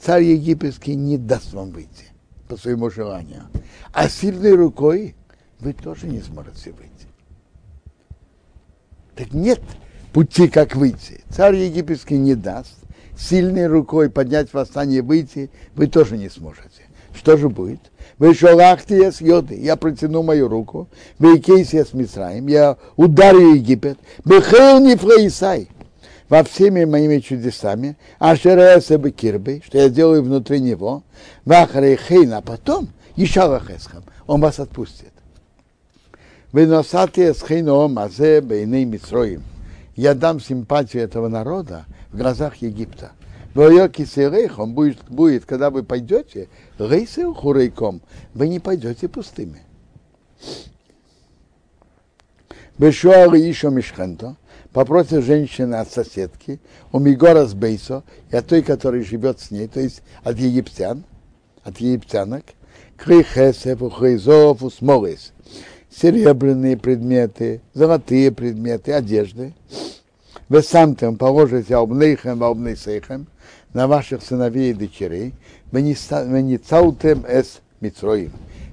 Царь египетский не даст вам выйти по своему желанию. А сильной рукой вы тоже не сможете выйти. Так нет пути, как выйти. Царь египетский не даст. Сильной рукой поднять восстание выйти вы тоже не сможете. Что же будет? Вы шалахте с йоды, я протяну мою руку, вы кейси с Мисраем, я ударю Египет, бехел не фрейсай, во всеми моими чудесами, а бы кирбы, что я делаю внутри него, вахрейхейн, а потом еще лахесхам, он вас отпустит. Вы носатые с хейном азе бейней митроим. Я дам симпатию этого народа в глазах Египта. Воеки серейх, он будет, будет, когда вы пойдете, рейсел хурейком, вы не пойдете пустыми. Бешуар еще мишхенто, попросит женщины от соседки, у Мигора с Бейсо, и от той, которая живет с ней, то есть от египтян, от египтянок, Крихесев, ухризов, усморис. Серебряные предметы, золотые предметы, одежды. Вы сам там положите обнейхем, обнейсейхем на ваших сыновей и дочерей. Вы не цаутем эс митроим.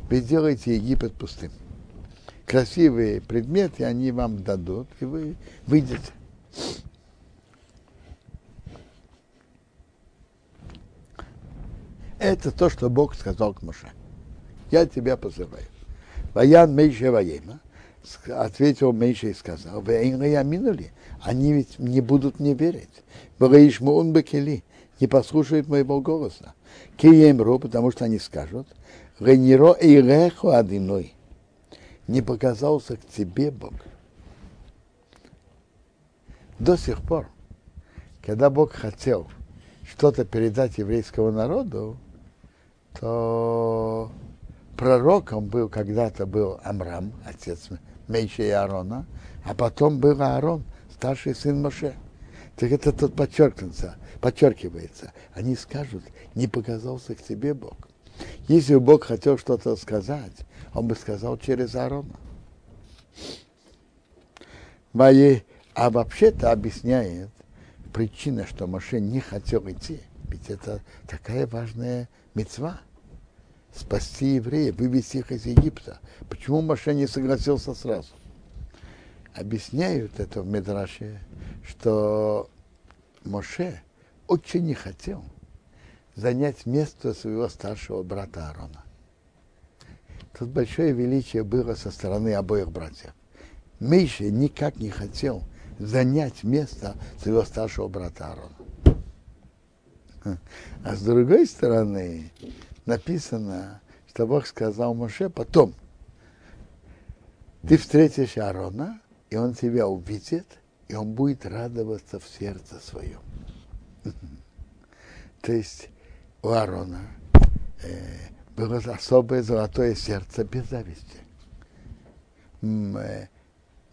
Вы сделаете Египет пустым. Красивые предметы они вам дадут, и вы выйдете. Это то, что Бог сказал к Моше. Я тебя позываю. Ваян Мейша Ваема, ответил Мейша и сказал, я минули, они ведь не будут мне верить. Бараишму он бекели, не послушают моего голоса. Киемру, потому что они скажут, Рениро и реху одиной. Не показался к тебе Бог. До сих пор, когда Бог хотел что-то передать еврейскому народу, то пророком был когда-то был Амрам, отец Мейша и Аарона, а потом был Аарон, старший сын Моше. Так это тут подчеркнется, подчеркивается. Они скажут, не показался к тебе Бог. Если бы Бог хотел что-то сказать, он бы сказал через Аарона. А вообще-то объясняет причина, что Моше не хотел идти. Ведь это такая важная мецва спасти евреев, вывести их из Египта. Почему Моше не согласился сразу? Объясняют это в Медраше, что Моше очень не хотел занять место своего старшего брата Аарона. Тут большое величие было со стороны обоих братьев. Миша никак не хотел занять место своего старшего брата Аарона. А с другой стороны, написано, что Бог сказал Моше потом, ты встретишь Аарона, и он тебя увидит, и он будет радоваться в сердце своем. [laughs] То есть у Аарона э, было особое золотое сердце без зависти. Э,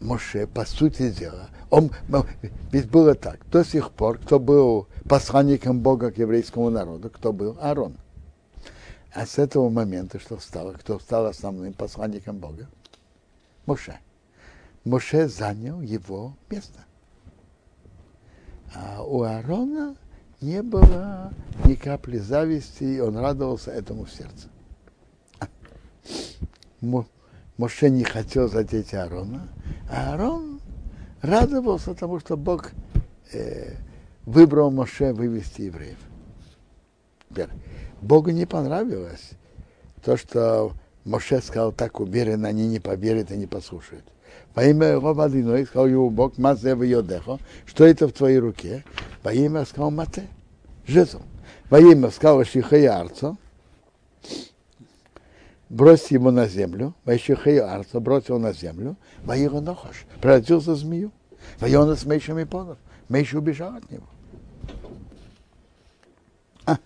Моше, по сути дела, он, ведь было так, до сих пор, кто был посланником Бога к еврейскому народу, кто был Аарон. А с этого момента, что стало, кто стал основным посланником Бога? Моше. Моше занял его место. А у Аарона не было ни капли зависти, и он радовался этому в сердце. Моше не хотел задеть Аарона, а Аарон радовался тому, что Бог э, выбрал Моше вывести евреев. Теперь, Богу не понравилось то, что Моше сказал так уверенно, они не поверят и не послушают. Во имя его водяной сказал ему Бог, мазе в йодехо, что это в твоей руке? Во имя сказал мате, жезл. Во имя сказал шихая арцо, брось его на землю, во шихая арцо, брось его на землю, во его нохаш, превратился в змею. Во Йона с Мейшем и Понов. Мейша убежал от него. А.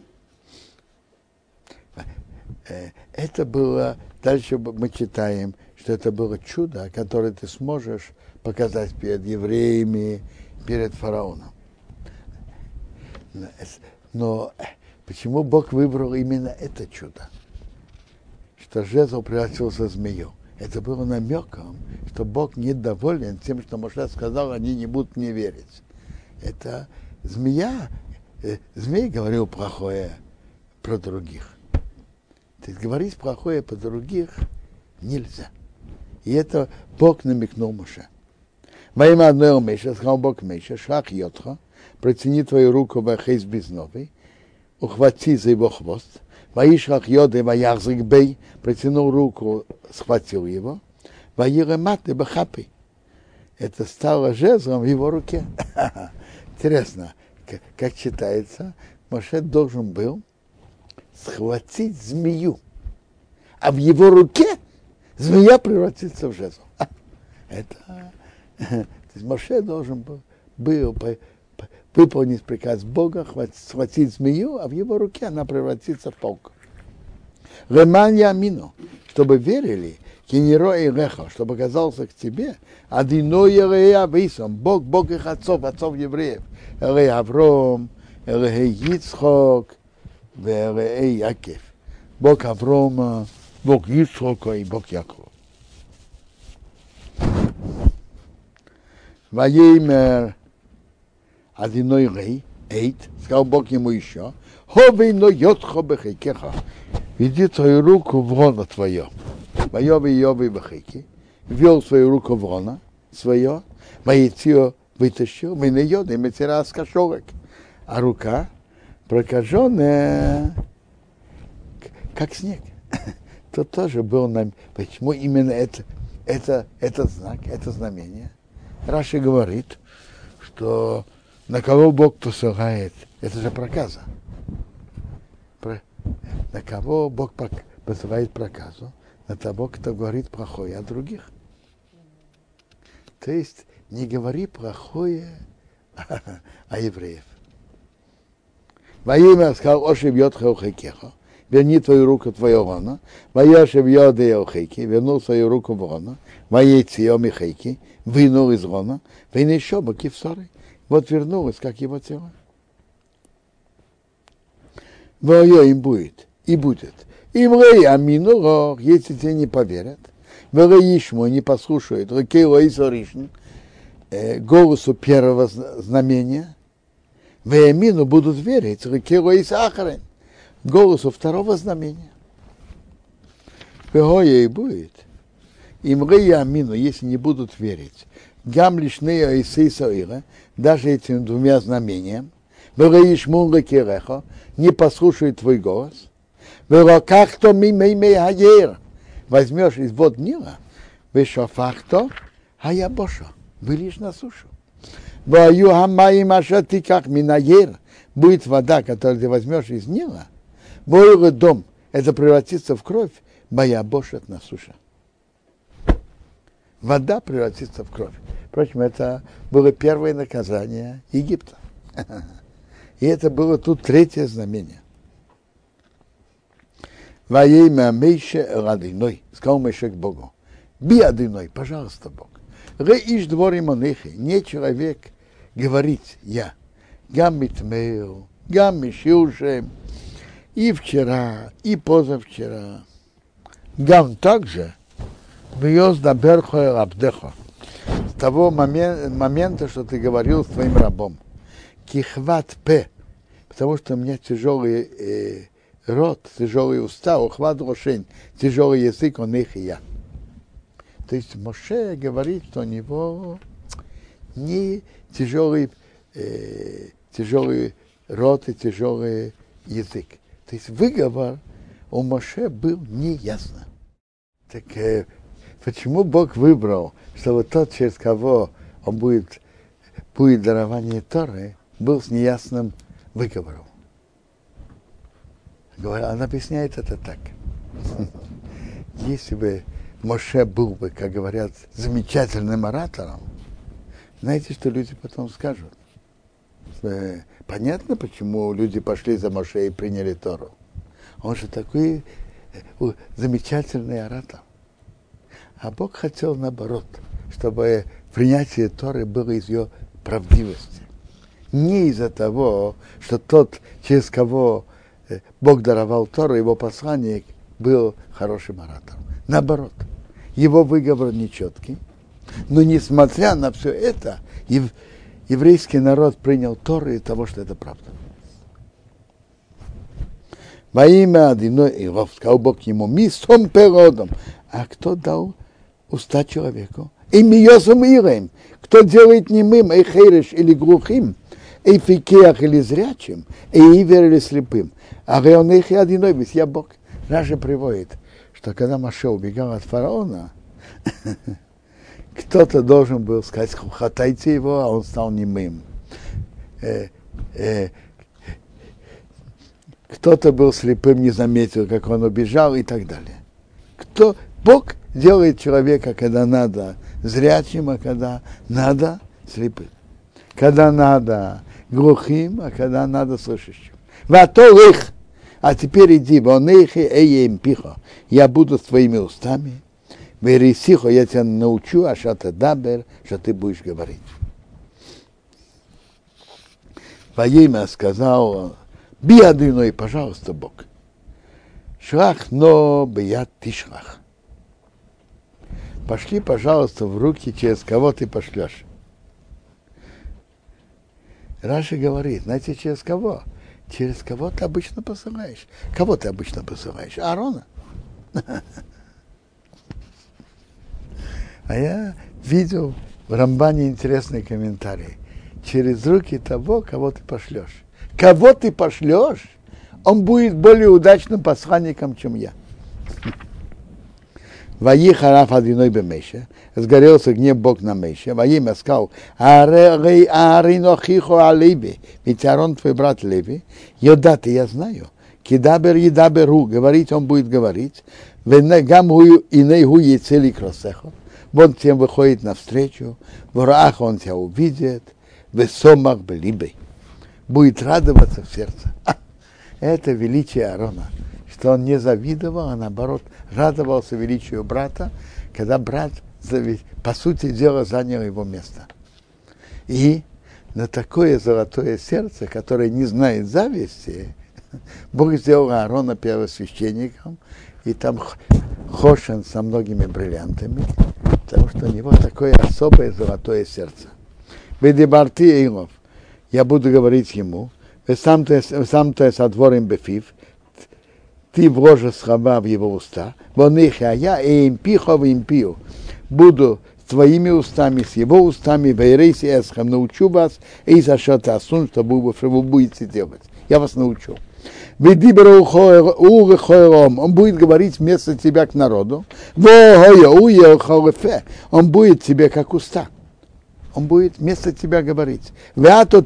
Э, это было, дальше мы читаем, что это было чудо, которое ты сможешь показать перед евреями, перед фараоном. Но почему Бог выбрал именно это чудо? Что жезл превратился в змею. Это было намеком, что Бог недоволен тем, что Моше сказал, они не будут мне верить. Это змея, э, змей говорил плохое про других. То есть говорить плохое про других нельзя. И это Бог намекнул Моше. Во имя одного Меша, сказал Бог Меша, шах йотха, протяни твою руку в Безновый, ухвати за его хвост, Ваишрах Йоды Ваярзик Бей, протянул руку, схватил его, Ваирематы Бахапи. Это стало жезлом в его руке. [laughs] Интересно, как читается, Моше должен был схватить змею, а в его руке змея превратится в жезл. Это, [laughs] то есть Моше должен был, был выполнить приказ Бога, схватить змею, а в его руке она превратится в паук. Реман Ямину, чтобы верили, Кинеро и Леха, чтобы оказался к тебе, Адино Ерея Висом, Бог, Бог их отцов, отцов евреев, Эре Авром, Эре Ицхок, Эре Якев. Бог Аврома, Бог Ицхока и Бог Якова. Ваеймер Адиной Рей, Эйт, сказал Бог ему еще, Ховей но йотхо бехейкеха, веди твою руку в рона твое. Вайови йови бехейки, ввел свою руку в рона свое, Ваитио вытащил, мы на йоды, мы с кошелок. А рука прокаженная, как снег. [laughs] То тоже был нам. Почему именно это, это, этот знак, это знамение? Раши говорит, что на кого Бог посылает, это же проказа. Про, на кого Бог посылает проказу? На того, кто говорит плохое о других. То есть не говори плохое [laughs] о евреев. Во имя сказал, Ошиб Йотха Ухекеха, верни твою руку твоего рана, Ваяшев Йоде Ухеки, вернул свою руку в рана, Ваейци Йомихейки, вынул из рана, Вейн еще боки в ссоры. Вот вернулось, как его тело. Воё им будет, и будет. Им рей амину если тебе не поверят, Вероишму не послушают, и Соришн, голосу первого знамения, Веемину будут верить, Рекейло и Сахарин, голосу второго знамения. Вегоя и будет. Им амину, если не будут верить, гам лишнея и сейсаира, даже этим двумя знамениями, Вероишмун Рекерехо, не послушает твой голос, Верокахто мимей хаер, возьмешь из вод Нила, вешофахто, а я боша, вылишь на сушу. Ашати как минаер, будет вода, которую ты возьмешь из Нила, Бойлый дом, это превратится в кровь, моя бошет на суше. Вода превратится в кровь. Впрочем, это было первое наказание Египта. [laughs] И это было тут третье знамение. Во имя Мейше Радиной, сказал Мейше к Богу, би Адиной, пожалуйста, Бог. Ре иш дворим онехи, не человек говорить я. Гам митмею, гам мишилшем, и вчера, и позавчера. Гам также, Вьез даберхо абдехо, с того момента, момента, что ты говорил с твоим рабом. Кихват п, потому что у меня тяжелый э, рот, тяжелые уста, ухват рошень, тяжелый язык, он их и я. То есть Моше говорит, что у него не тяжелый, э, тяжелый рот и тяжелый язык. То есть выговор у Моше был неясно. Так э, почему Бог выбрал, чтобы тот, через кого он будет, будет дарование Торы, был с неясным выговором? Она объясняет это так. [laughs] Если бы Моше был бы, как говорят, замечательным оратором, знаете, что люди потом скажут? Э, понятно, почему люди пошли за Моше и приняли Тору. Он же такой э, замечательный оратор. А Бог хотел наоборот, чтобы принятие Торы было из ее правдивости. Не из-за того, что тот, через кого Э, Бог даровал Тору, его посланник был хорошим оратором. Наоборот, его выговор нечеткий. Но несмотря на все это, ев, еврейский народ принял Тору из того, что это правда. Во имя одиной Иров, сказал Бог ему, мистом перодом. А кто дал уста человеку? И миосом ирем. Кто делает немым, и хереш или глухим, и фикеях или зрячим, и ивер или слепым. А он их одиной, ведь я Бог. Раша приводит, что когда Маша убегал от фараона, [laughs] кто-то должен был сказать, хватайте его, а он стал немым. Э, э, кто-то был слепым, не заметил, как он убежал и так далее. Кто, Бог делает человека, когда надо зрячим, а когда надо слепым. Когда надо глухим, а когда надо слышащим. Вато их а теперь иди, вонейхи эем пихо, я буду с твоими устами, верисихо, я тебя научу, а что ты дабер, что ты будешь говорить. Во имя сказал, биадыной, пожалуйста, Бог. Шлах, но бьят тишлах. Пошли, пожалуйста, в руки, через кого ты пошлешь. Раши говорит, знаете, через кого? Через кого ты обычно посылаешь? Кого ты обычно посылаешь? Аарона. [laughs] А я видел в Рамбане интересный комментарий. Через руки того, кого ты пошлешь. Кого ты пошлешь, он будет более удачным посланником, чем я. Ваи хараф адиной бемеше, сгорелся гнев Бог на Меше, Ваим сказал, Арину хихо алиби, ведь Арон твой брат Леви, Йодаты я знаю, кидабер едаберу, говорить он будет говорить, гам и нейгу яйцели кросехо, он тем выходит навстречу, в рах он тебя увидит, в сомах белибей, будет радоваться в сердце. Это величие Аарона что он не завидовал, а наоборот радовался величию брата, когда брат, по сути дела, занял его место. И на такое золотое сердце, которое не знает зависти, [laughs] Бог сделал Аарона первосвященником, и там Хошен со многими бриллиантами, потому что у него такое особое золотое сердце. Бедибарти Эйлов, я буду говорить ему, сам то со дворем Бефив, ты вложишь слова в его уста, вон их, а я и импихо в импию, буду твоими устами, с его устами, в Эрейсе Эсхам, научу вас, и за ты осун, что вы будете делать. Я вас научу. Он будет говорить вместо тебя к народу. Он будет тебе как уста. Он будет вместо тебя говорить. А ты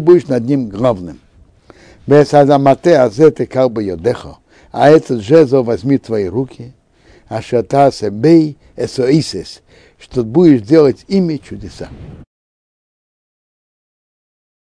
будешь над ним главным. А этот жезл возьми твои руки, а шата бей эсоисес, что будешь делать ими чудеса.